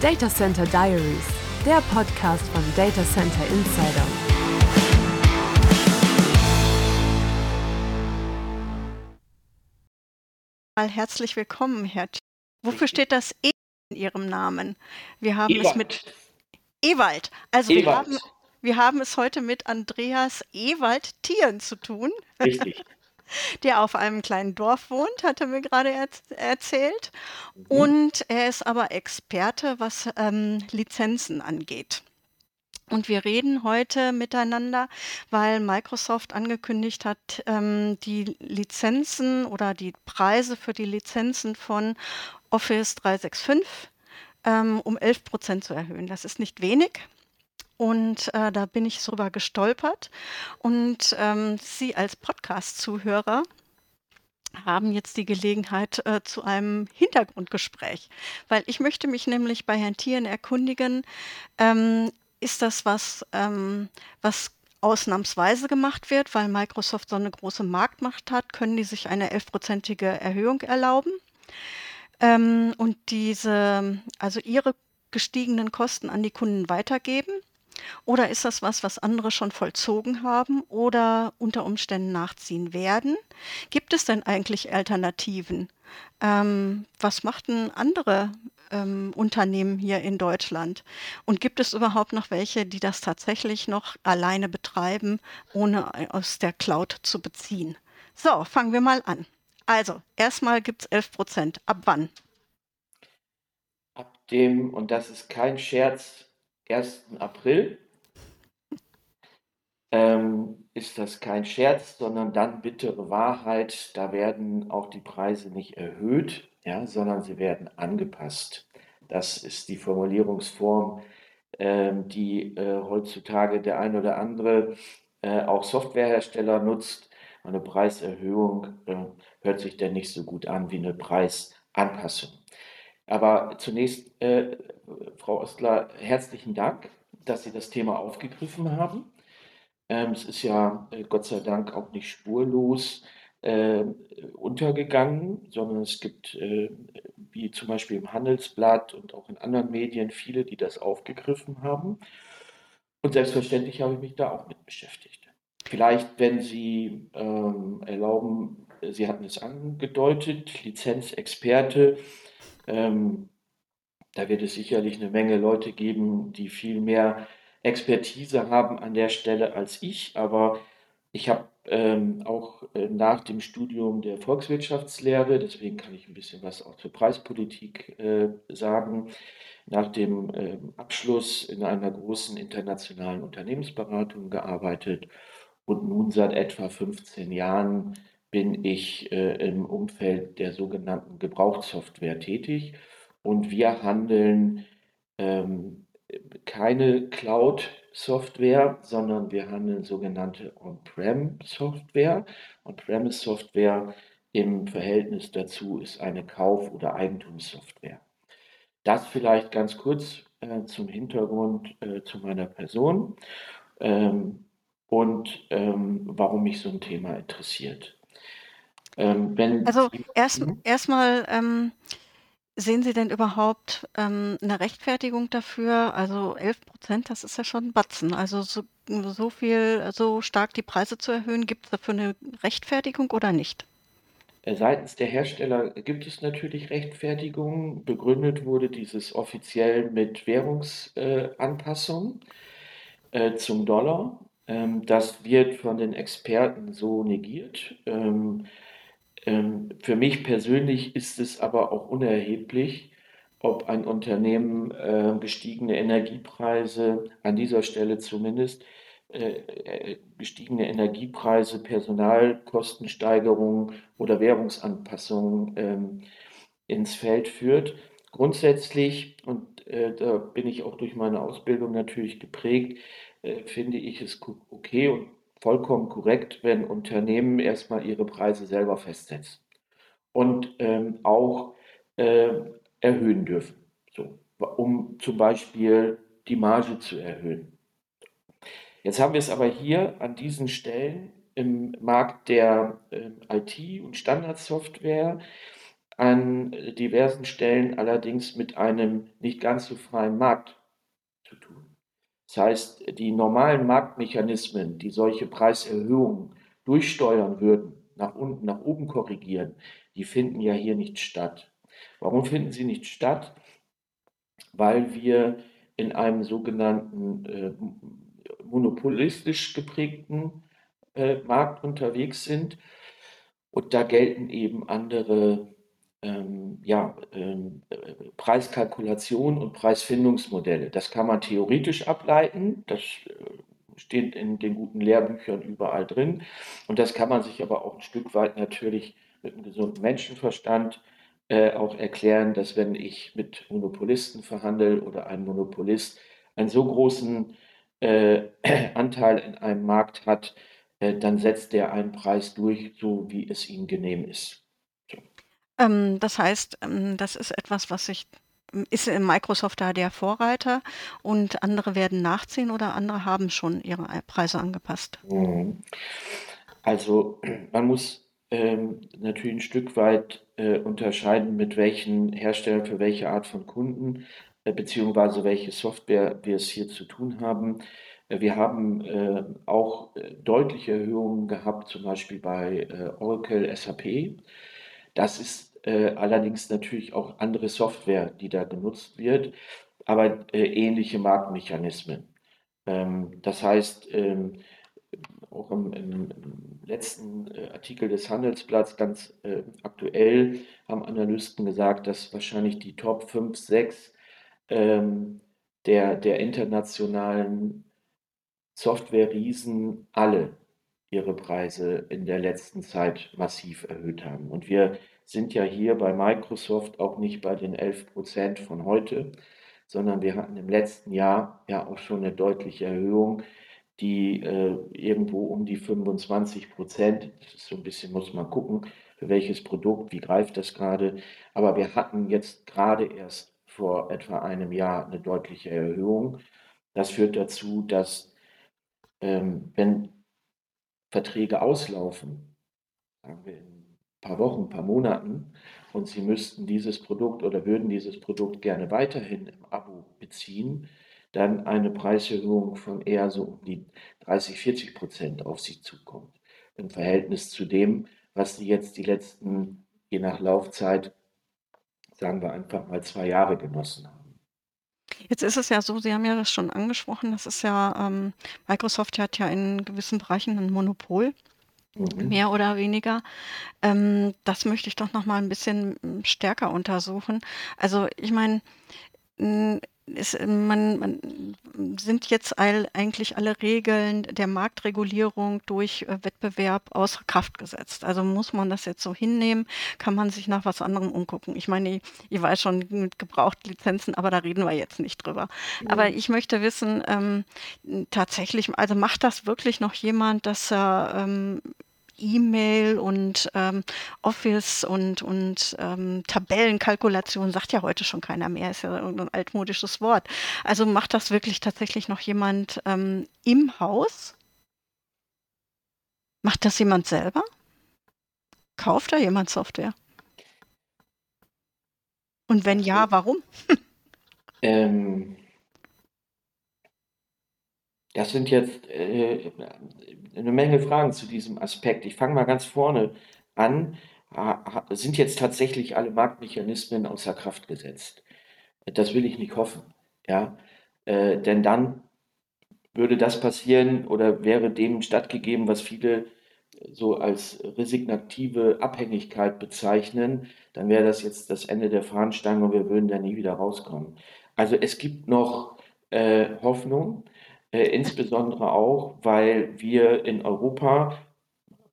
Data Center Diaries, der Podcast von Data Center Insider. Mal herzlich willkommen, Herr. T Wofür steht das E in Ihrem Namen? Wir haben Ewald. es mit Ewald. Also Ewald. Wir, haben, wir haben es heute mit Andreas Ewald Thieren zu tun. Richtig. Der auf einem kleinen Dorf wohnt, hat er mir gerade er erzählt. Mhm. Und er ist aber Experte, was ähm, Lizenzen angeht. Und wir reden heute miteinander, weil Microsoft angekündigt hat, ähm, die Lizenzen oder die Preise für die Lizenzen von Office 365 ähm, um 11 Prozent zu erhöhen. Das ist nicht wenig. Und äh, da bin ich drüber gestolpert. Und ähm, Sie als Podcast-Zuhörer haben jetzt die Gelegenheit äh, zu einem Hintergrundgespräch, weil ich möchte mich nämlich bei Herrn Thieren erkundigen, ähm, ist das was, ähm, was ausnahmsweise gemacht wird, weil Microsoft so eine große Marktmacht hat, können die sich eine elfprozentige Erhöhung erlauben? Ähm, und diese, also ihre gestiegenen Kosten an die Kunden weitergeben? Oder ist das was, was andere schon vollzogen haben oder unter Umständen nachziehen werden? Gibt es denn eigentlich Alternativen? Ähm, was machten andere ähm, Unternehmen hier in Deutschland? Und gibt es überhaupt noch welche, die das tatsächlich noch alleine betreiben, ohne aus der Cloud zu beziehen? So, fangen wir mal an. Also, erstmal gibt es 11 Prozent. Ab wann? Ab dem, und das ist kein Scherz, 1. April ähm, ist das kein Scherz, sondern dann bittere Wahrheit. Da werden auch die Preise nicht erhöht, ja, sondern sie werden angepasst. Das ist die Formulierungsform, ähm, die äh, heutzutage der ein oder andere äh, auch Softwarehersteller nutzt. Eine Preiserhöhung äh, hört sich denn nicht so gut an wie eine Preisanpassung. Aber zunächst, äh, Frau Ostler, herzlichen Dank, dass Sie das Thema aufgegriffen haben. Ähm, es ist ja äh, Gott sei Dank auch nicht spurlos äh, untergegangen, sondern es gibt, äh, wie zum Beispiel im Handelsblatt und auch in anderen Medien, viele, die das aufgegriffen haben. Und selbstverständlich habe ich mich da auch mit beschäftigt. Vielleicht, wenn Sie ähm, erlauben, Sie hatten es angedeutet, Lizenzexperte, ähm, da wird es sicherlich eine Menge Leute geben, die viel mehr Expertise haben an der Stelle als ich, aber ich habe ähm, auch äh, nach dem Studium der Volkswirtschaftslehre, deswegen kann ich ein bisschen was auch zur Preispolitik äh, sagen, nach dem äh, Abschluss in einer großen internationalen Unternehmensberatung gearbeitet und nun seit etwa 15 Jahren bin ich äh, im Umfeld der sogenannten Gebrauchssoftware tätig und wir handeln ähm, keine Cloud-Software, sondern wir handeln sogenannte On-Prem-Software. On-Premise-Software im Verhältnis dazu ist eine Kauf- oder Eigentumssoftware. Das vielleicht ganz kurz äh, zum Hintergrund äh, zu meiner Person ähm, und ähm, warum mich so ein Thema interessiert. Ähm, also erst, mhm. erstmal ähm, Sehen Sie denn überhaupt, ähm, 'ne Rechtfertigung dafür? Also 11 Prozent, das ist ja schon 'n Batzen. Also so so viel so stark die Preise zu erhöhen, gibt es dafür eine Rechtfertigung oder nicht? Äh, seitens der Hersteller gibt es natürlich Rechtfertigungen. Begründet wurde dieses offiziell mit Währungsanpassungen äh, äh, zum Dollar. Ähm, das wird von den Experten so negiert. Ähm ähm, für mich persönlich ist es aber auch unerheblich, ob ein Unternehmen äh, gestiegene Energiepreise, an dieser Stelle zumindest, äh, äh, gestiegene Energiepreise, Personalkostensteigerungen oder Währungsanpassungen ähm, ins Feld führt. Grundsätzlich, und äh, da bin ich auch durch meine Ausbildung natürlich geprägt, äh, finde ich es okay und vollkommen korrekt, wenn Unternehmen erstmal ihre Preise selber festsetzen und ähm, auch äh, erhöhen dürfen, so, um zum Beispiel die Marge zu erhöhen. Jetzt haben wir es aber hier an diesen Stellen im Markt der äh, IT- und Standardsoftware an diversen Stellen allerdings mit einem nicht ganz so freien Markt. Das heißt, die normalen Marktmechanismen, die solche Preiserhöhungen durchsteuern würden, nach unten, nach oben korrigieren, die finden ja hier nicht statt. Warum finden sie nicht statt? Weil wir in einem sogenannten äh, monopolistisch geprägten äh, Markt unterwegs sind. Und da gelten eben andere ähm, ja, ähm, äh, Preiskalkulation und Preisfindungsmodelle. Das kann man theoretisch ableiten, das äh, steht in den guten Lehrbüchern überall drin. Und das kann man sich aber auch ein Stück weit natürlich mit einem gesunden Menschenverstand äh, auch erklären, dass wenn ich mit Monopolisten verhandle oder ein Monopolist einen so großen äh, Anteil in einem Markt hat, äh, dann setzt der einen Preis durch, so wie es ihm genehm ist. Ähm, das heißt, ähm, das ist etwas, was sich ist Microsoft da der Vorreiter und andere werden nachziehen oder andere haben schon ihre Preise angepasst? Mhm. Also man muss ähm, natürlich ein Stück weit äh, unterscheiden, mit welchen Herstellern für welche Art von Kunden äh, beziehungsweise welche Software wir es hier zu tun haben. Äh, wir haben äh, auch äh, deutliche Erhöhungen gehabt, zum Beispiel bei Oracle SAP. Das ist äh, allerdings natürlich auch andere Software, die da genutzt wird, aber äh, ähnliche Marktmechanismen. Ähm, das heißt, ähm, auch im, im, letzten äh, Artikel des Handelsblatts ganz äh, aktuell haben Analysten gesagt, dass wahrscheinlich die Top 5, 6 ähm, der, der internationalen Software-Riesen alle ihre Preise in der letzten Zeit massiv erhöht haben. Und wir sind ja hier bei Microsoft auch nicht bei den 11 Prozent von heute, sondern wir hatten im letzten Jahr ja auch schon eine deutliche Erhöhung, die äh, irgendwo um die 25 Prozent, so ein bisschen, muss man gucken, für welches Produkt, wie greift das gerade. Aber wir hatten jetzt gerade erst vor etwa einem Jahr eine deutliche Erhöhung. Das führt dazu, dass ähm, wenn Verträge auslaufen, sagen wir in paar Wochen, paar Monaten, und Sie müssten dieses Produkt oder würden dieses Produkt gerne weiterhin im Abo beziehen, dann eine Preiserhöhung von eher so um die 30, 40 Prozent auf Sie zukommt. Im Verhältnis zu dem, was Sie jetzt die letzten, je nach Laufzeit, sagen wir einfach mal zwei Jahre genossen haben. Jetzt ist es ja so, Sie haben ja das schon angesprochen, das ist ja, ähm, Microsoft hat ja in gewissen Bereichen ein Monopol, Mhm. mehr oder weniger. Ähm, das möchte ich doch noch mal ein bisschen hm, stärker untersuchen. Also ich meine, hm, ist, man, man sind jetzt all, eigentlich alle Regeln der Marktregulierung durch äh, Wettbewerb außer Kraft gesetzt. Also muss man das jetzt so hinnehmen, kann man sich nach was anderem umgucken. Ich meine, ich, ich weiß schon mit Gebrauchtlizenzen, aber da reden wir jetzt nicht drüber. Mhm. Aber ich möchte wissen, ähm, tatsächlich, also macht das wirklich noch jemand, dass er ähm, E-Mail und ähm, Office und, und ähm, Tabellenkalkulation sagt ja heute schon keiner mehr, ist ja irgendein altmodisches Wort. Also macht das wirklich tatsächlich noch jemand ähm, im Haus? Macht das jemand selber? Kauft da jemand Software? Und wenn ja, warum? ähm, das sind jetzt äh, eine Menge Fragen zu diesem Aspekt. Ich fange mal ganz vorne an. Sind jetzt tatsächlich alle Marktmechanismen außer Kraft gesetzt? Das will ich nicht hoffen. Ja? Äh, denn dann würde das passieren oder wäre dem stattgegeben, was viele so als resignative Abhängigkeit bezeichnen, dann wäre das jetzt das Ende der Fahnenstange und wir würden da nie wieder rauskommen. Also es gibt noch äh, Hoffnung. Äh, insbesondere auch, weil wir in Europa,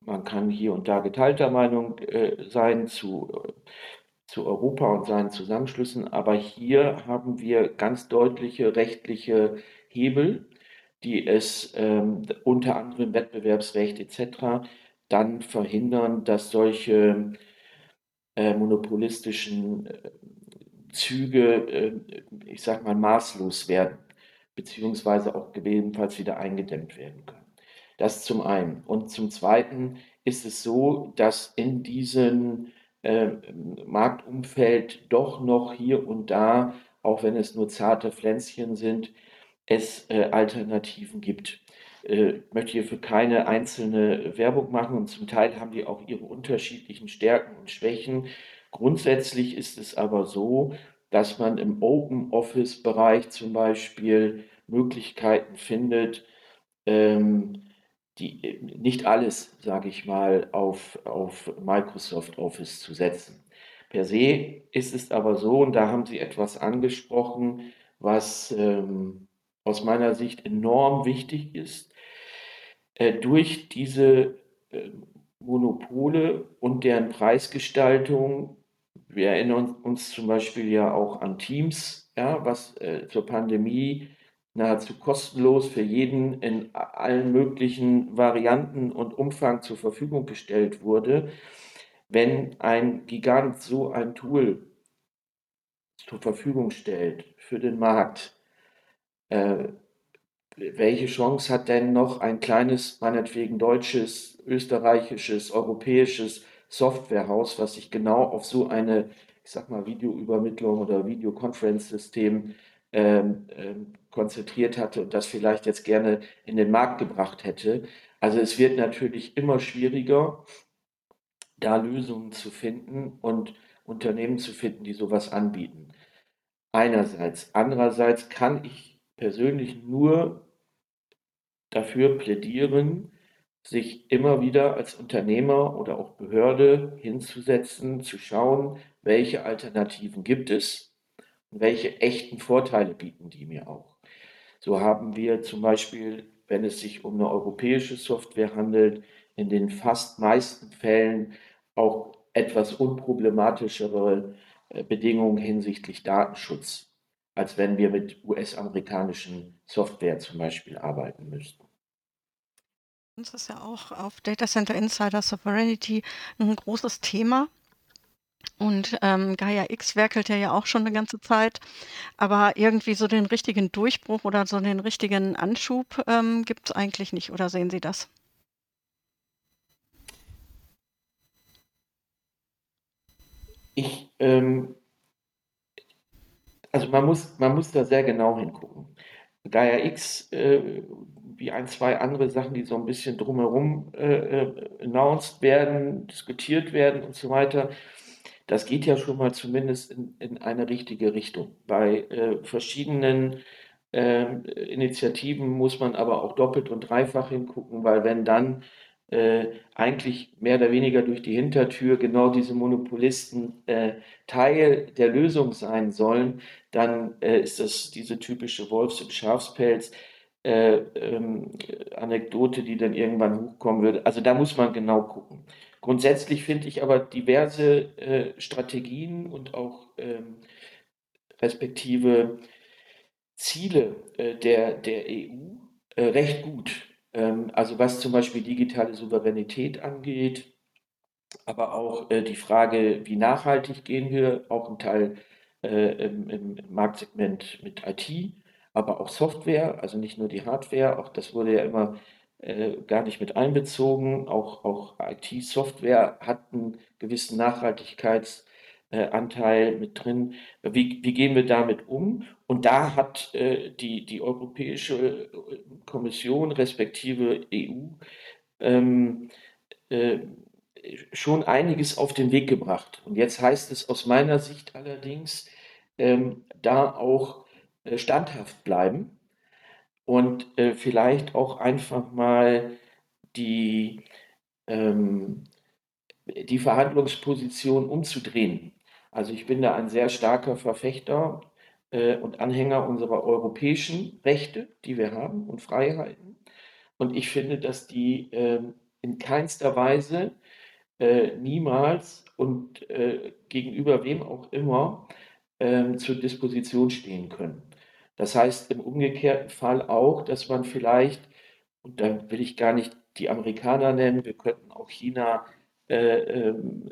man kann hier und da geteilter Meinung äh, sein zu, äh, zu Europa und seinen Zusammenschlüssen, aber hier haben wir ganz deutliche rechtliche Hebel, die es ähm, unter anderem Wettbewerbsrecht etc. dann verhindern, dass solche äh, monopolistischen Züge, ich sag mal, maßlos werden beziehungsweise auch gegebenenfalls wieder eingedämmt werden können. Das zum einen. Und zum zweiten ist es so, dass in diesen äh, Marktumfeld doch noch hier und da, auch wenn es nur zarte Pflänzchen sind, es äh, Alternativen gibt. Äh, ich möchte hier für keine einzelne Werbung machen und zum Teil haben die auch ihre unterschiedlichen Stärken und Schwächen. Grundsätzlich ist es aber so, dass man im Open Office Bereich zum Beispiel Möglichkeiten findet, ähm, die, nicht alles, sage ich mal, auf, auf Microsoft Office zu setzen. Per se ist es aber so, und da haben Sie etwas angesprochen, was ähm, aus meiner Sicht enorm wichtig ist, äh, durch diese äh, Monopole und deren Preisgestaltung. Wir erinnern uns zum Beispiel ja auch an Teams, ja, was äh, zur Pandemie nahezu kostenlos für jeden in allen möglichen Varianten und Umfang zur Verfügung gestellt wurde. Wenn ein Gigant so ein Tool zur Verfügung stellt für den Markt, äh, welche Chance hat denn noch ein kleines, meinetwegen deutsches, österreichisches, europäisches Softwarehaus, was sich genau auf so eine, ich sag mal, Videoübermittlung oder Videoconference-System ähm, ähm, konzentriert hatte und das vielleicht jetzt gerne in den Markt gebracht hätte. Also es wird natürlich immer schwieriger, da Lösungen zu finden und Unternehmen zu finden, die sowas anbieten. Einerseits. Andererseits kann ich persönlich nur dafür plädieren, sich immer wieder als Unternehmer oder auch Behörde hinzusetzen, zu schauen, welche Alternativen gibt es und welche echten Vorteile bieten die mir auch. So haben wir zum Beispiel, wenn es sich um eine europäische Software handelt, in den fast meisten Fällen auch etwas unproblematischere äh, Bedingungen hinsichtlich Datenschutz als wenn wir mit US-amerikanischen Software zum Beispiel arbeiten müssten. Das ist ja auch auf Data Center Insider Sovereignty ein großes Thema. Und ähm, Gaia X werkelt ja, ja auch schon eine ganze Zeit, aber irgendwie so den richtigen Durchbruch oder so den richtigen Anschub ähm, gibt es eigentlich nicht. Oder sehen Sie das? Ich ähm, also man muss, man muss da sehr genau hingucken. Gaia X, äh, wie ein, zwei andere Sachen, die so ein bisschen drumherum äh, äh, announced werden, diskutiert werden und so weiter, das geht ja schon mal zumindest in, in eine richtige Richtung. Bei äh, verschiedenen äh, Initiativen muss man aber auch doppelt und dreifach hingucken, weil wenn dann äh, eigentlich mehr oder weniger durch die Hintertür genau diese Monopolisten äh, Teil der Lösung sein sollen, dann äh, ist das diese typische Wolfs- und Schafspelz. Äh, ähm, Anekdote, die dann irgendwann hochkommen würde. Also da muss man genau gucken. Grundsätzlich finde ich aber diverse äh, Strategien und auch ähm, respektive Ziele äh, der, der EU recht gut. Ähm, also was zum Beispiel digitale Souveränität angeht, aber auch äh, die Frage, wie nachhaltig gehen wir, auch ein Teil äh, im, im, Marktsegment mit IT, aber auch Software, also nicht nur die Hardware, auch das wurde ja immer äh, gar nicht mit einbezogen. Auch, auch IT-Software hat einen gewissen Nachhaltigkeits- äh, mit drin. Wie, wie gehen wir damit um? Und da hat äh, die, die Europäische äh, Kommission respektive EU ähm, äh, schon einiges auf den Weg gebracht. Und jetzt heißt es aus meiner Sicht allerdings, ähm, da auch äh, standhaft bleiben und äh, vielleicht auch einfach mal die, ähm, die Verhandlungsposition umzudrehen. Also ich bin da ein sehr starker Verfechter äh, und Anhänger unserer europäischen Rechte, die wir haben und Freiheiten. Und ich finde, dass die äh, in keinster Weise äh, niemals und äh, gegenüber wem auch immer ähm, zur Disposition stehen können. Das heißt im umgekehrten Fall auch, dass man vielleicht, und da will ich gar nicht die Amerikaner nennen, wir könnten auch China äh, ähm,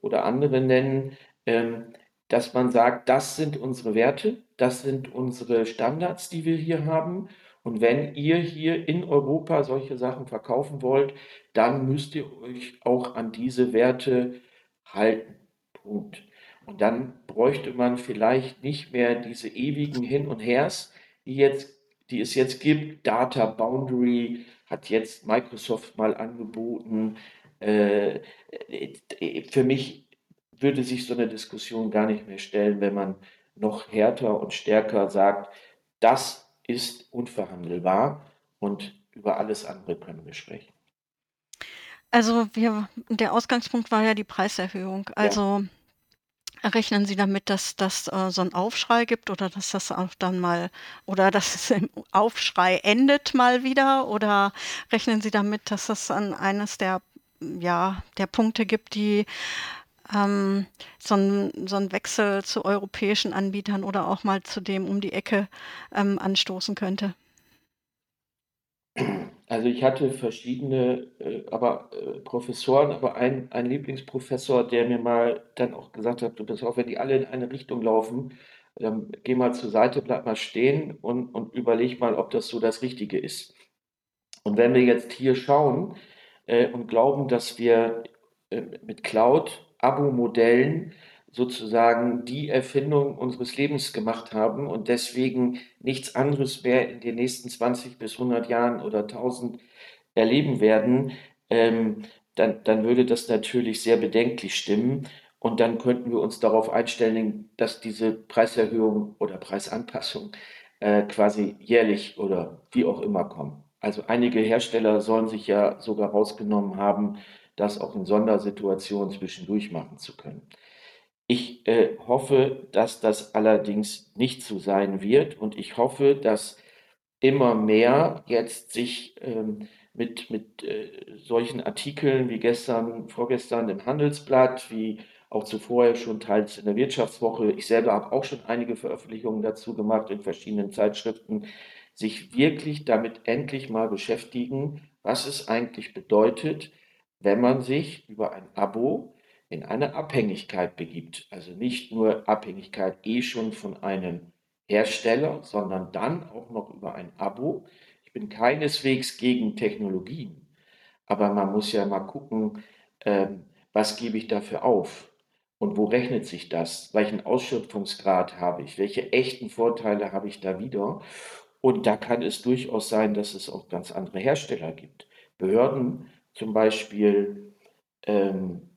oder andere nennen, ähm, dass man sagt, das sind unsere Werte, das sind unsere Standards, die wir hier haben. Und wenn ihr hier in Europa solche Sachen verkaufen wollt, dann müsst ihr euch auch an diese Werte halten. Punkt. Und dann bräuchte man vielleicht nicht mehr diese ewigen Hin und Hers, die, jetzt, die es jetzt gibt. Data Boundary hat jetzt Microsoft mal angeboten. Äh, äh, für mich würde sich so eine Diskussion gar nicht mehr stellen, wenn man noch härter und stärker sagt, das ist unverhandelbar und über alles andere können wir sprechen. Also wir, der Ausgangspunkt war ja die Preiserhöhung. Also ja. Rechnen Sie damit, dass das äh, so ein Aufschrei gibt oder dass das auch dann mal oder dass es im Aufschrei endet mal wieder oder rechnen Sie damit, dass das an eines der ja der Punkte gibt, die ähm, so ein so 'n Wechsel zu europäischen Anbietern oder auch mal zu dem um die Ecke, ähm, anstoßen könnte? Also, ich hatte verschiedene, äh, aber, äh, Professoren, aber ein ein Lieblingsprofessor, der mir mal dann auch gesagt hat: „Du pass auf, wenn die alle in eine Richtung laufen, ähm, geh mal zur Seite, bleib mal stehen und und überleg mal, ob das so das Richtige ist.“ Und wenn wir jetzt hier schauen, äh, und glauben, dass wir, äh, mit Cloud Abo-Modellen sozusagen die Erfindung unseres Lebens gemacht haben und deswegen nichts anderes mehr in den nächsten 20 bis 100 Jahren oder 1000 erleben werden, ähm, dann, dann würde das natürlich sehr bedenklich stimmen. Und dann könnten wir uns darauf einstellen, dass diese Preiserhöhung oder Preisanpassung äh, quasi jährlich oder wie auch immer kommen. Also einige Hersteller sollen sich ja sogar rausgenommen haben, das auch in Sondersituationen zwischendurch machen zu können. Ich äh, hoffe, dass das allerdings nicht so sein wird und ich hoffe, dass immer mehr jetzt sich ähm, mit, mit äh, solchen Artikeln wie gestern, vorgestern im Handelsblatt, wie auch zuvor schon teils in der Wirtschaftswoche, ich selber habe auch schon einige Veröffentlichungen dazu gemacht in verschiedenen Zeitschriften, sich wirklich damit endlich mal beschäftigen, was es eigentlich bedeutet, wenn man sich über ein Abo in eine Abhängigkeit begibt. Also nicht nur Abhängigkeit eh schon von einem Hersteller, sondern dann auch noch über ein Abo. Ich bin keineswegs gegen Technologien, aber man muss ja mal gucken, ähm, was gebe ich dafür auf und wo rechnet sich das? Welchen Ausschöpfungsgrad habe ich? Welche echten Vorteile habe ich da wieder? Und da kann es durchaus sein, dass es auch ganz andere Hersteller gibt. Behörden zum Beispiel ähm,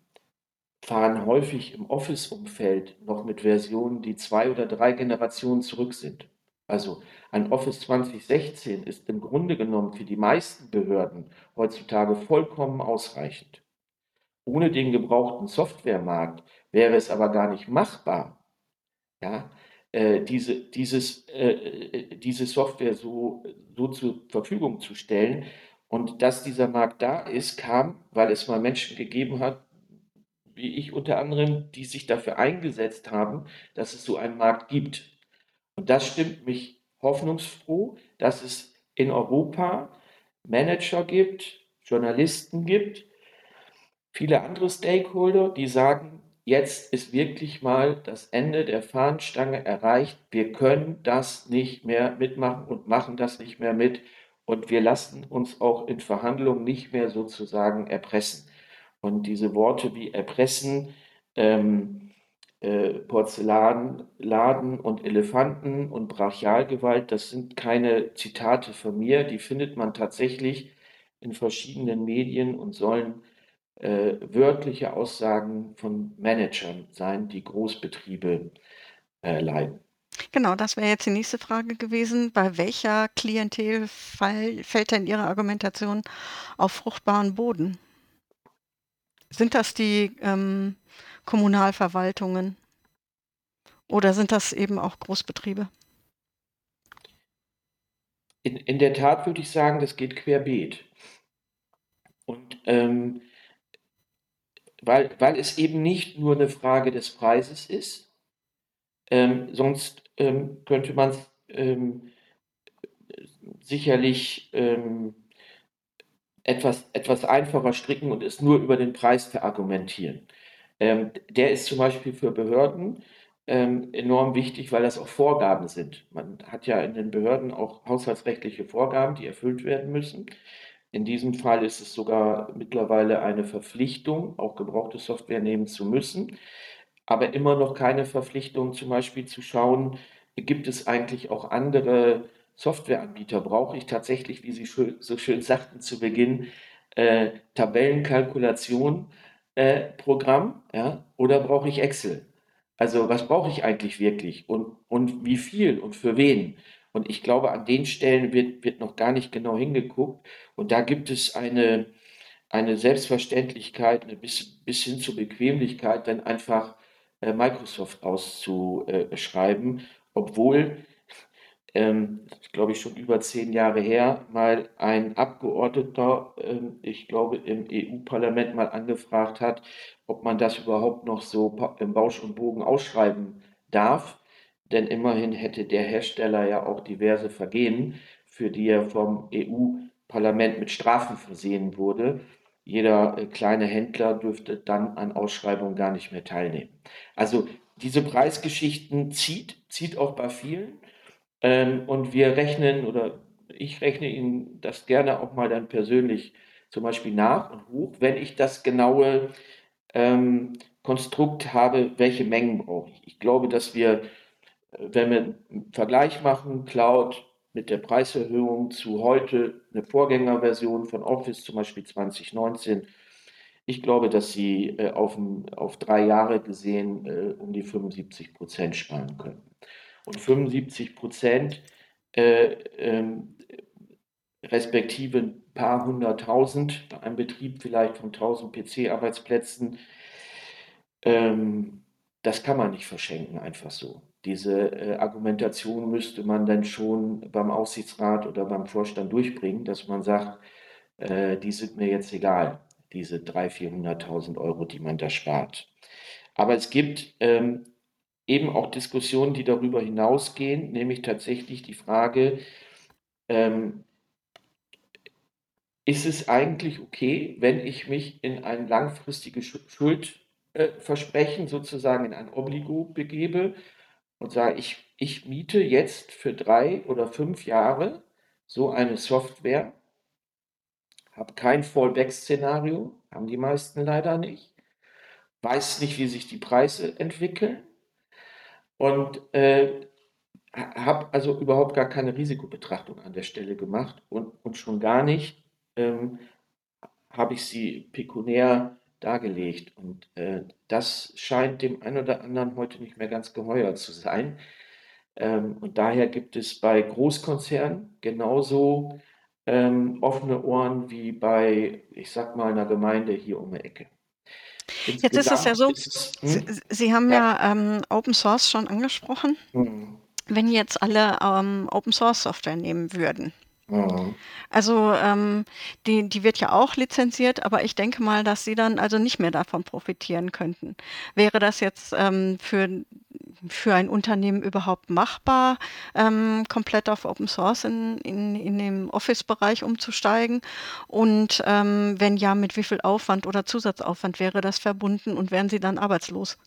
fahren häufig im Office-Umfeld noch mit Versionen, die zwei oder drei Generationen zurück sind. Also ein Office 2016 ist im Grunde genommen für die meisten Behörden heutzutage vollkommen ausreichend. Ohne den gebrauchten Softwaremarkt wäre es aber gar nicht machbar, ja, äh, diese, dieses, äh, äh diese Software so, so zur Verfügung zu stellen, und dass dieser Markt da ist, kam, weil es mal Menschen gegeben hat, wie ich unter anderem, die sich dafür eingesetzt haben, dass es so einen Markt gibt. Und das stimmt mich hoffnungsfroh, dass es in Europa Manager gibt, Journalisten gibt, viele andere Stakeholder, die sagen, jetzt ist wirklich mal das Ende der Fahnenstange erreicht. Wir können das nicht mehr mitmachen und machen das nicht mehr mit. Und wir lassen uns auch in Verhandlungen nicht mehr sozusagen erpressen. Und diese Worte wie erpressen, ähm, äh, Porzellanladen und Elefanten und Brachialgewalt, das sind keine Zitate von mir, die findet man tatsächlich in verschiedenen Medien und sollen äh, wörtliche Aussagen von Managern sein, die Großbetriebe äh, leiten. Genau, das wäre jetzt die nächste Frage gewesen. Bei welcher Klientel fall fällt denn Ihre Argumentation auf fruchtbaren Boden? Sind das die, ähm, Kommunalverwaltungen oder sind das eben auch Großbetriebe? In in der Tat würde ich sagen, das geht querbeet. Und, ähm weil weil es eben nicht nur eine Frage des Preises ist, ähm, sonst ähm, könnte man es ähm, sicherlich ähm, etwas, etwas einfacher stricken und es nur über den Preis verargumentieren. Ähm, der ist zum Beispiel für Behörden ähm, enorm wichtig, weil das auch Vorgaben sind. Man hat ja in den Behörden auch haushaltsrechtliche Vorgaben, die erfüllt werden müssen. In diesem Fall ist es sogar mittlerweile eine Verpflichtung, auch gebrauchte Software nehmen zu müssen, aber immer noch keine Verpflichtung, zum Beispiel zu schauen, gibt es eigentlich auch andere Softwareanbieter? Brauche ich tatsächlich, wie Sie so schön sagten zu Beginn, äh, Tabellenkalkulation, äh, Programm, ja, oder brauche ich Excel? Also was brauche ich eigentlich wirklich und, und wie viel und für wen? Und ich glaube, an den Stellen wird, wird noch gar nicht genau hingeguckt. Und da gibt es eine, eine Selbstverständlichkeit, eine bis, bis hin zur Bequemlichkeit, dann einfach äh, Microsoft auszuschreiben, obwohl ähm, glaube ich, schon über zehn Jahre her, mal ein Abgeordneter, ähm, ich glaube, im EU-Parlament mal angefragt hat, ob man das überhaupt noch so im Bausch und Bogen ausschreiben darf. Denn immerhin hätte der Hersteller ja auch diverse Vergehen, für die er vom EU-Parlament mit Strafen versehen wurde. Jeder äh, kleine Händler dürfte dann an Ausschreibungen gar nicht mehr teilnehmen. Also diese Preisgeschichten zieht, zieht auch bei vielen. Ähm, und wir rechnen oder ich rechne Ihnen das gerne auch mal dann persönlich zum Beispiel nach und hoch, wenn ich das genaue ähm, Konstrukt habe, welche Mengen brauche ich. Ich glaube, dass wir, äh, wenn wir einen Vergleich machen, Cloud mit der Preiserhöhung zu heute, eine Vorgängerversion von Office, zum Beispiel 2019, ich glaube, dass Sie äh, auf, auf drei Jahre gesehen äh, um die 75 Prozent sparen können und 75 Prozent äh, ähm, respektive ein paar hunderttausend bei einem Betrieb vielleicht von 1000 PC-Arbeitsplätzen, ähm, das kann man nicht verschenken einfach so. Diese äh, Argumentation müsste man dann schon beim Aufsichtsrat oder beim Vorstand durchbringen, dass man sagt, äh, die sind mir jetzt egal, diese 300.000, 400.000 Euro, die man da spart. Aber es gibt ähm, eben auch Diskussionen, die darüber hinausgehen, nämlich tatsächlich die Frage, ähm, ist es eigentlich okay, wenn ich mich in ein langfristiges Schuldversprechen, äh, sozusagen in ein Obligo begebe und sage, ich, ich miete jetzt für drei oder fünf Jahre so eine Software, habe kein Fallback-Szenario, haben die meisten leider nicht, weiß nicht, wie sich die Preise entwickeln und äh, habe also überhaupt gar keine Risikobetrachtung an der Stelle gemacht und, und schon gar nicht ähm, habe ich sie pekunär dargelegt. Und äh, das scheint dem einen oder anderen heute nicht mehr ganz geheuer zu sein. Ähm, und daher gibt es bei Großkonzernen genauso ähm, offene Ohren wie bei, ich sag mal, einer Gemeinde hier um die Ecke. Jetzt ist es ja so, es, hm? Sie, Sie, haben ja, ja ähm, Open Source schon angesprochen. Hm. Wenn jetzt alle ähm, Open Source Software nehmen würden, Mhm. Also ähm, die, die wird ja auch lizenziert, aber ich denke mal, dass sie dann also nicht mehr davon profitieren könnten. Wäre das jetzt ähm, für, für ein Unternehmen überhaupt machbar, ähm, komplett auf Open Source in, in, in dem Office-Bereich umzusteigen? Und ähm, wenn ja, mit wie viel Aufwand oder Zusatzaufwand wäre das verbunden und wären sie dann arbeitslos?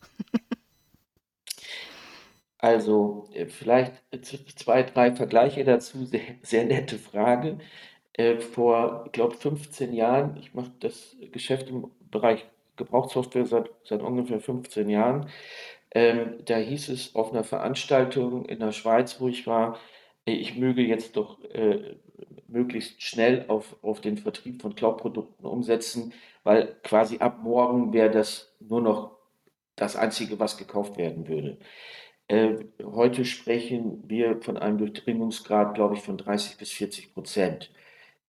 Also, äh, vielleicht zwei, drei Vergleiche dazu. Sehr, sehr nette Frage. Äh, vor, ich glaube, 15 Jahren, ich mache das Geschäft im Bereich Gebrauchssoftware seit, seit ungefähr 15 Jahren. Ähm, da hieß es auf einer Veranstaltung in der Schweiz, wo ich war, ich möge jetzt doch äh, möglichst schnell auf, auf den Vertrieb von Cloud-Produkten umsetzen, weil quasi ab morgen wäre das nur noch das Einzige, was gekauft werden würde. Äh, heute sprechen wir von einem Durchdringungsgrad, glaube ich, von 30 bis 40 Prozent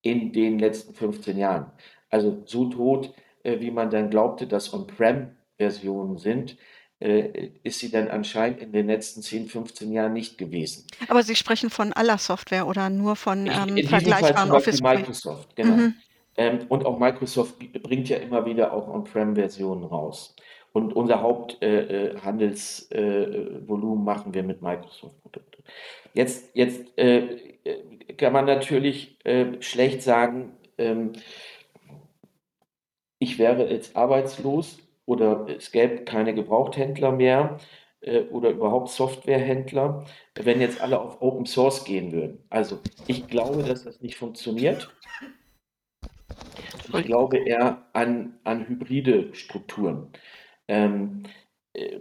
in den letzten 15 Jahren. Also so tot, äh, wie man dann glaubte, dass On-Prem-Versionen sind, ist sie dann anscheinend in den letzten 10, 15 Jahren nicht gewesen. Aber Sie sprechen von aller Software oder nur von ähm, in vergleichbaren Office Microsoft, genau. Mhm. Ähm, und auch Microsoft bringt ja immer wieder auch On-Prem-Versionen raus. Und unser Haupthandelsvolumen äh, äh, machen wir mit Microsoft-Produkten. Jetzt, jetzt äh, kann man natürlich äh, schlecht sagen, ähm, ich wäre jetzt arbeitslos oder es gäbe keine Gebrauchthändler mehr äh, oder überhaupt Softwarehändler, wenn jetzt alle auf Open Source gehen würden. Also ich glaube, dass das nicht funktioniert. Ich glaube eher an, an hybride Strukturen. Ähm, äh,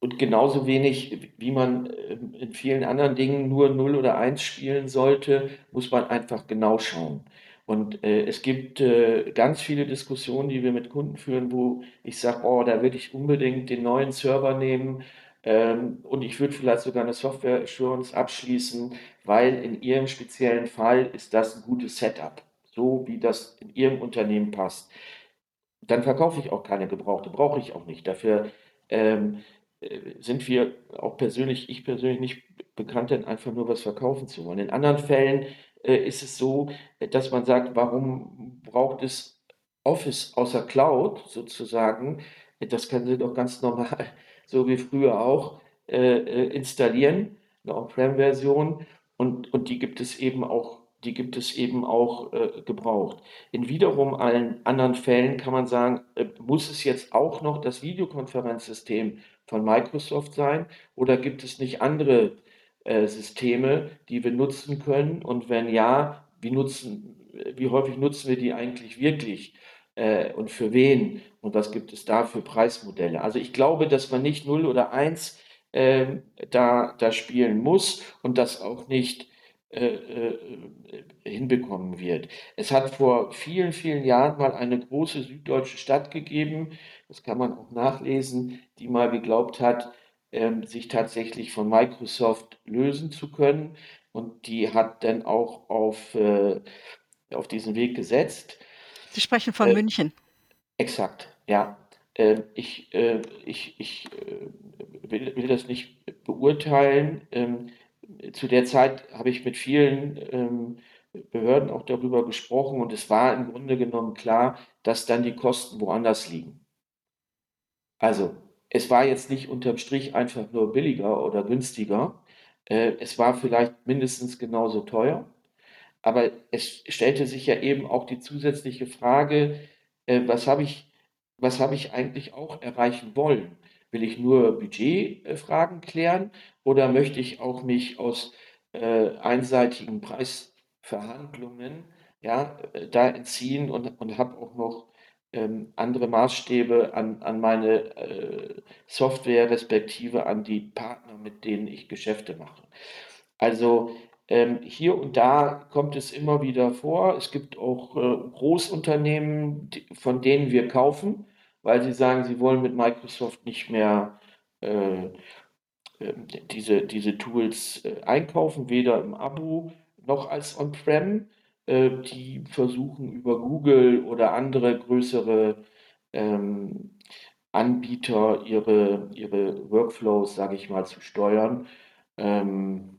und genauso wenig, wie man äh, in vielen anderen Dingen nur 0 oder 1 spielen sollte, muss man einfach genau schauen. Und äh, es gibt äh, ganz viele Diskussionen, die wir mit Kunden führen, wo ich sage, oh, da würde ich unbedingt den neuen Server nehmen ähm, und ich würde vielleicht sogar eine Software Assurance abschließen, weil in Ihrem speziellen Fall ist das ein gutes Setup, so wie das in Ihrem Unternehmen passt. Dann verkaufe ich auch keine gebrauchte, brauche ich auch nicht. Dafür ähm, äh, sind wir auch persönlich, ich persönlich nicht bekannt, denn einfach nur was verkaufen zu wollen. In anderen Fällen ist es so, dass man sagt, warum braucht es Office außer Cloud sozusagen? Das können Sie doch ganz normal, so wie früher auch, äh, äh installieren, eine On-Prem-Version. Und, und die gibt es eben auch die gibt es eben auch äh, gebraucht. In wiederum allen anderen Fällen kann man sagen, äh, muss es jetzt auch noch das Videokonferenzsystem von Microsoft sein oder gibt es nicht andere äh, Systeme, die wir nutzen können? Und wenn ja, wie, nutzen, wie häufig nutzen wir die eigentlich wirklich äh, und für wen? Und was gibt es da für Preismodelle? Also ich glaube, dass man nicht 0 oder 1 äh, da, da spielen muss und das auch nicht äh, äh, hinbekommen wird. Es hat vor vielen, vielen Jahren mal eine große süddeutsche Stadt gegeben, das kann man auch nachlesen, die mal geglaubt hat, ähm, sich tatsächlich von Microsoft lösen zu können. Und die hat dann auch auf, äh, auf diesen Weg gesetzt. Sie sprechen von äh, München. Exakt, ja. Ähm, ich, äh, ich, ich äh, will, will, das nicht beurteilen. Ähm, zu der Zeit habe ich mit vielen ähm, Behörden auch darüber gesprochen und es war im Grunde genommen klar, dass dann die Kosten woanders liegen. Also es war jetzt nicht unterm Strich einfach nur billiger oder günstiger. Äh, es war vielleicht mindestens genauso teuer. Aber es stellte sich ja eben auch die zusätzliche Frage, äh, was habe ich, was habe ich eigentlich auch erreichen wollen? Will ich nur Budgetfragen klären oder möchte ich auch mich aus äh, einseitigen Preisverhandlungen ja, äh, da entziehen und, und habe auch noch ähm, andere Maßstäbe an, an meine äh, Software respektive an die Partner, mit denen ich Geschäfte mache. Also ähm, hier und da kommt es immer wieder vor. Es gibt auch äh, Großunternehmen, die, von denen wir kaufen weil sie sagen, sie wollen mit Microsoft nicht mehr äh, ähm, diese, diese Tools äh, einkaufen, weder im Abo noch als On-Prem. Äh, die versuchen über Google oder andere größere ähm, Anbieter ihre, ihre Workflows, sage ich mal, zu steuern. Ähm,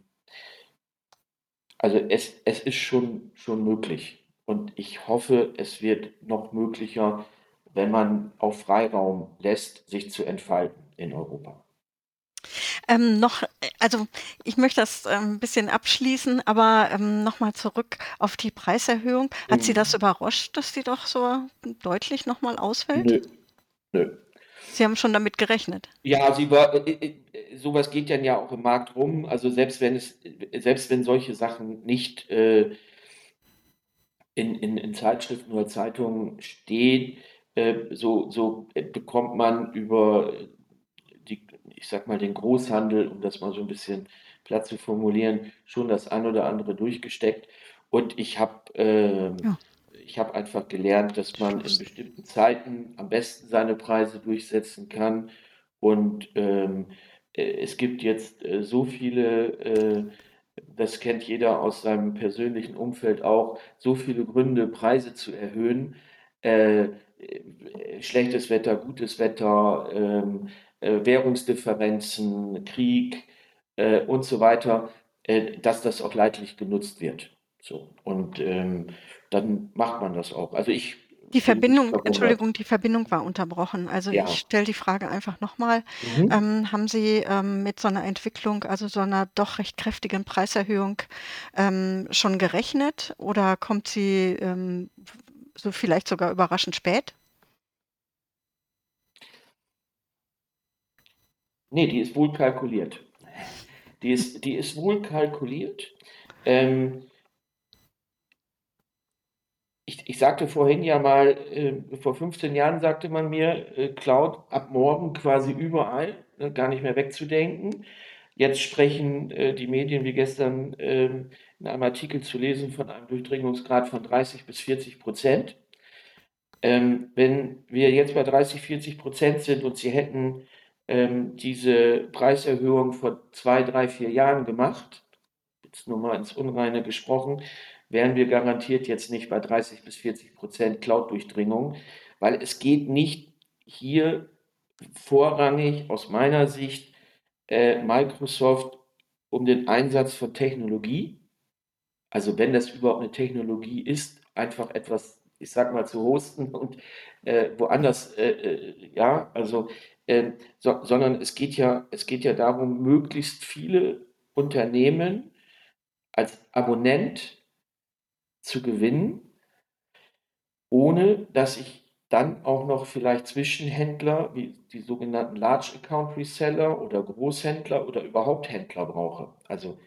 also es, es ist schon, schon möglich. Und ich hoffe, es wird noch möglicher, wenn man auch Freiraum lässt, sich zu entfalten in Europa. Ähm, noch, also ich möchte das ähm, ein bisschen abschließen, aber ähm, nochmal zurück auf die Preiserhöhung. Hat mhm. Sie das überrascht, dass die doch so deutlich nochmal ausfällt? Nö. Nö. Sie haben schon damit gerechnet. Ja, sie war, äh, äh, äh, sowas geht dann ja auch im Markt rum. Also selbst wenn es, selbst wenn solche Sachen nicht äh, in, in, in Zeitschriften oder Zeitungen stehen, äh, so, so bekommt man über ich sag mal, den Großhandel, um das mal so ein bisschen platt zu formulieren, schon das ein oder andere durchgesteckt. Und ich habe äh, ja. ich hab einfach gelernt, dass man in bestimmten Zeiten am besten seine Preise durchsetzen kann. Und ähm, äh, es gibt jetzt äh, so viele, äh, das kennt jeder aus seinem persönlichen Umfeld auch, so viele Gründe, Preise zu erhöhen. Äh, schlechtes Wetter, gutes Wetter, ähm, äh, Währungsdifferenzen, Krieg äh, und so weiter, äh, dass das auch leidlich genutzt wird. So. Und ähm, dann macht man das auch. Also ich die Verbindung, Entschuldigung, die Verbindung war unterbrochen. Also ja. ich stelle die Frage einfach nochmal. Mhm. Ähm, haben Sie ähm, mit so einer Entwicklung, also so einer doch recht kräftigen Preiserhöhung ähm, schon gerechnet oder kommt sie ähm, so vielleicht sogar überraschend spät? Nee, die ist wohl kalkuliert. Die ist, die ist wohl kalkuliert. Ähm, ich, ich sagte vorhin ja mal, äh, vor 15 Jahren sagte man mir, äh, Cloud ab morgen quasi überall, ne, gar nicht mehr wegzudenken. Jetzt sprechen äh, die Medien wie gestern ähm, in einem Artikel zu lesen von einem Durchdringungsgrad von 30 bis 40 Prozent. Ähm, wenn wir jetzt bei 30, 40 Prozent sind und Sie hätten ähm, diese Preiserhöhung vor zwei, drei, vier Jahren gemacht, jetzt nur mal ins Unreine gesprochen, wären wir garantiert jetzt nicht bei 30 bis 40 Prozent Cloud-Durchdringung, weil es geht nicht hier vorrangig aus meiner Sicht äh, Microsoft um den Einsatz von Technologie. Also wenn das überhaupt eine Technologie ist, einfach etwas, ich sag mal, zu hosten und äh, woanders, äh, äh ja, also, ähm, so, sondern es geht ja, es geht ja darum, möglichst viele Unternehmen als Abonnent zu gewinnen, ohne dass ich dann auch noch vielleicht Zwischenhändler wie die sogenannten Large Account Reseller oder Großhändler oder überhaupt Händler brauche. Also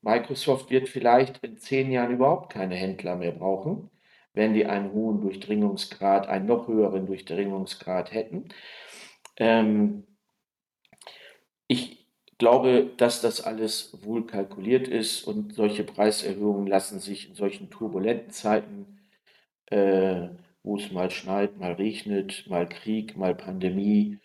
Microsoft wird vielleicht in zehn Jahren überhaupt keine Händler mehr brauchen, wenn die einen hohen Durchdringungsgrad, einen noch höheren Durchdringungsgrad hätten. Ähm, ich glaube, dass das alles wohl kalkuliert ist und solche Preiserhöhungen lassen sich in solchen turbulenten Zeiten, äh, wo es mal schneit, mal regnet, mal Krieg, mal Pandemie,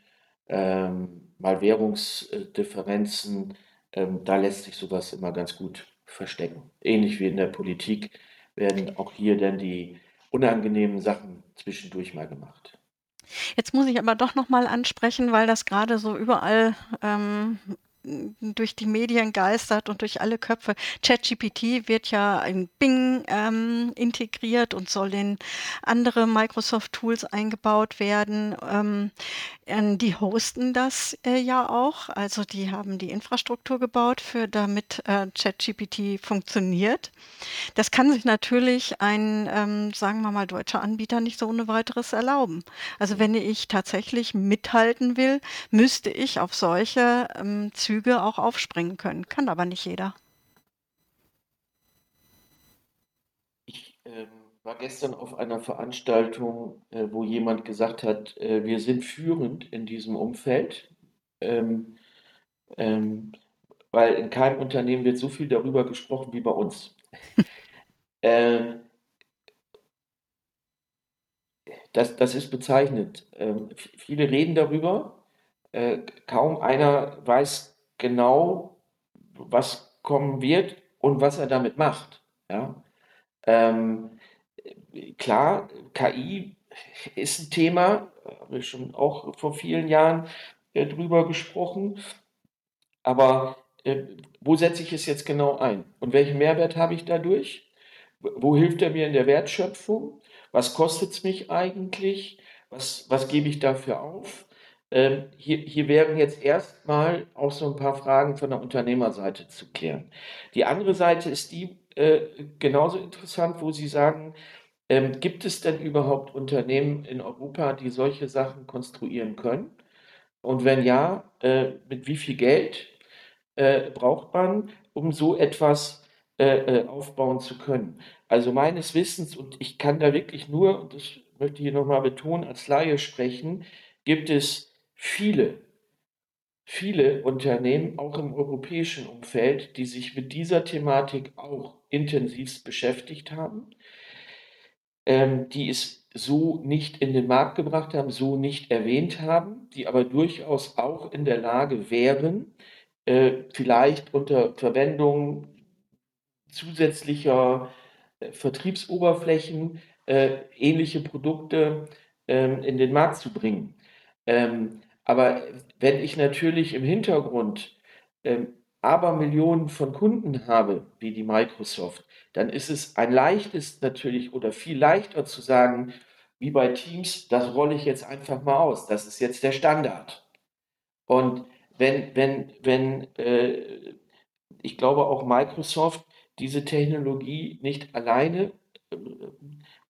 ähm, mal Währungsdifferenzen, ähm, da lässt sich sowas immer ganz gut verstecken. Ähnlich wie in der Politik werden auch hier dann die unangenehmen Sachen zwischendurch mal gemacht. Jetzt muss ich aber doch noch mal ansprechen, weil das gerade so überall ähm, durch die Medien geistert und durch alle Köpfe. ChatGPT wird ja in Bing ähm, integriert und soll in andere Microsoft-Tools eingebaut werden. Ähm, die hosten das äh, ja auch, also die haben die Infrastruktur gebaut, für damit äh, ChatGPT funktioniert. Das kann sich natürlich ein, ähm, sagen wir mal, deutscher Anbieter nicht so ohne weiteres erlauben. Also wenn ich tatsächlich mithalten will, müsste ich auf solche ähm, Züge auch aufspringen können. Kann aber nicht jeder. Ich ähm, war gestern auf einer Veranstaltung, äh, wo jemand gesagt hat, äh, wir sind führend in diesem Umfeld, ähm, ähm, weil in keinem Unternehmen wird so viel darüber gesprochen wie bei uns. äh, das, das ist bezeichnend. Ähm, viele reden darüber, äh, kaum einer weiß genau, was kommen wird und was er damit macht. Ja? Ähm, klar, KI ist ein Thema, habe ich schon auch vor vielen Jahren äh, drüber gesprochen. Aber äh, wo setze ich es jetzt genau ein? Und welchen Mehrwert habe ich dadurch? Wo hilft er mir in der Wertschöpfung? Was kostet es mich eigentlich? Was, was gebe ich dafür auf? Ähm, hier, hier wären jetzt erstmal auch so ein paar Fragen von der Unternehmerseite zu klären. Die andere Seite ist die äh, genauso interessant, wo Sie sagen, ähm, gibt es denn überhaupt Unternehmen in Europa, die solche Sachen konstruieren können? Und wenn ja, äh, mit wie viel Geld äh, braucht man, um so etwas äh, äh, aufbauen zu können? Also meines Wissens, und ich kann da wirklich nur, und das möchte ich hier nochmal betonen, als Laie sprechen, gibt es viele, viele Unternehmen, auch im europäischen Umfeld, die sich mit dieser Thematik auch intensiv beschäftigt haben ähm, die es so nicht in den Markt gebracht haben, so nicht erwähnt haben, die aber durchaus auch in der Lage wären, äh, vielleicht unter Verwendung zusätzlicher äh, Vertriebsoberflächen äh, ähnliche Produkte ähm, in den Markt zu bringen. Ähm, aber wenn ich natürlich im Hintergrund ähm, aber Millionen von Kunden habe, wie die Microsoft, dann ist es ein leichtes natürlich oder viel leichter zu sagen, wie bei Teams, das rolle ich jetzt einfach mal aus. Das ist jetzt der Standard. Und wenn, wenn, wenn, äh, ich glaube auch Microsoft diese Technologie nicht alleine äh,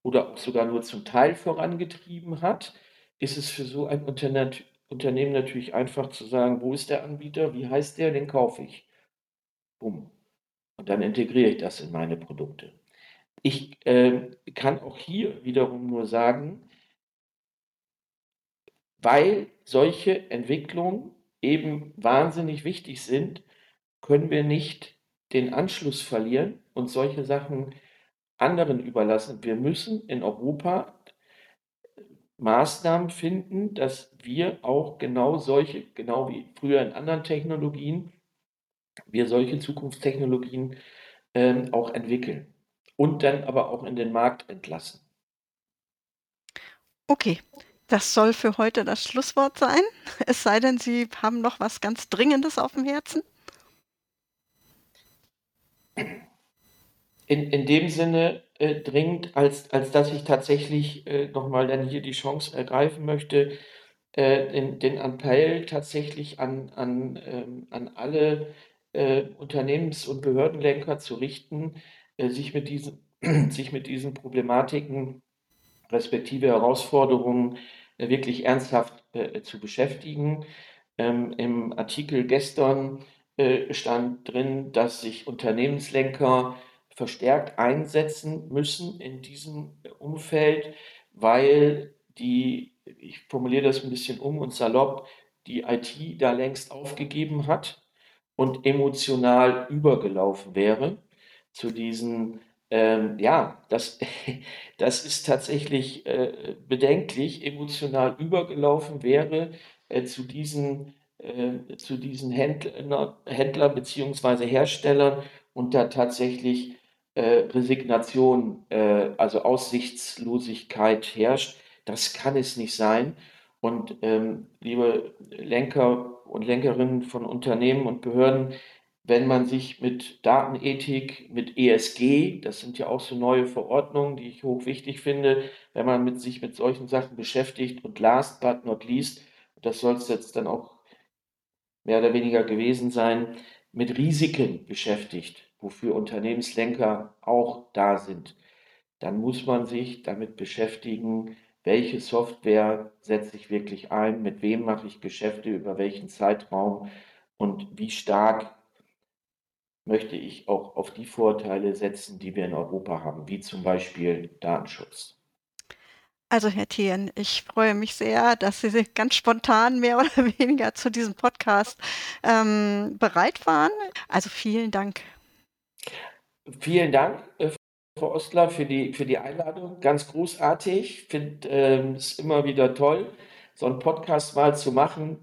oder sogar nur zum Teil vorangetrieben hat, ist es für so ein Unterne Unternehmen natürlich einfach zu sagen, wo ist der Anbieter, wie heißt der, den kaufe ich. Bumm. Und dann integriere ich das in meine Produkte. ich äh, kann auch hier wiederum nur sagen, weil solche Entwicklungen eben wahnsinnig wichtig sind, können wir nicht den Anschluss verlieren und solche Sachen anderen überlassen. Wir müssen in Europa Maßnahmen finden, dass wir auch genau solche, genau wie früher in anderen Technologien, wir solche Zukunftstechnologien ähm, auch entwickeln und dann aber auch in den Markt entlassen. Okay, das soll für heute das Schlusswort sein. Es sei denn, Sie haben noch was ganz Dringendes auf dem Herzen. In, in dem Sinne äh, dringend, als, als dass ich tatsächlich äh, nochmal dann hier die Chance ergreifen möchte, äh, den, den Appell tatsächlich an, an, ähm, an alle äh, Unternehmens- und Behördenlenker zu richten, äh, sich, mit diesen, sich mit diesen Problematiken respektive Herausforderungen äh, wirklich ernsthaft äh, zu beschäftigen. Ähm, Im Artikel gestern äh, stand drin, dass sich Unternehmenslenker verstärkt einsetzen müssen in diesem Umfeld, weil die, ich formuliere das ein bisschen um und salopp, die IT da längst aufgegeben hat und emotional übergelaufen wäre zu diesen, ähm, ja, das, das ist tatsächlich äh, bedenklich, emotional übergelaufen wäre äh, zu diesen, äh, zu diesen Händler, Händler bzw. Herstellern und da tatsächlich äh, Resignation, äh, also Aussichtslosigkeit herrscht. Das kann es nicht sein. Und ähm, liebe Lenker und Lenkerinnen von Unternehmen und Behörden, wenn man sich mit Datenethik, mit ESG, das sind ja auch so neue Verordnungen, die ich hochwichtig finde, wenn man mit sich mit solchen Sachen beschäftigt und last but not least, das soll es jetzt dann auch mehr oder weniger gewesen sein, mit Risiken beschäftigt, wofür Unternehmenslenker auch da sind, dann muss man sich damit beschäftigen, welche Software setze ich wirklich ein, mit wem mache ich Geschäfte, über welchen Zeitraum und wie stark möchte ich auch auf die Vorteile setzen, die wir in Europa haben, wie zum Beispiel Datenschutz. Also, Herr Thien, ich freue mich sehr, dass Sie sich ganz spontan mehr oder weniger zu diesem Podcast ähm, bereit waren. Also vielen Dank. Vielen Dank, äh, Frau Ostler, für die, für die Einladung. Ganz großartig. Ich finde es ähm, immer wieder toll, so einen Podcast mal zu machen.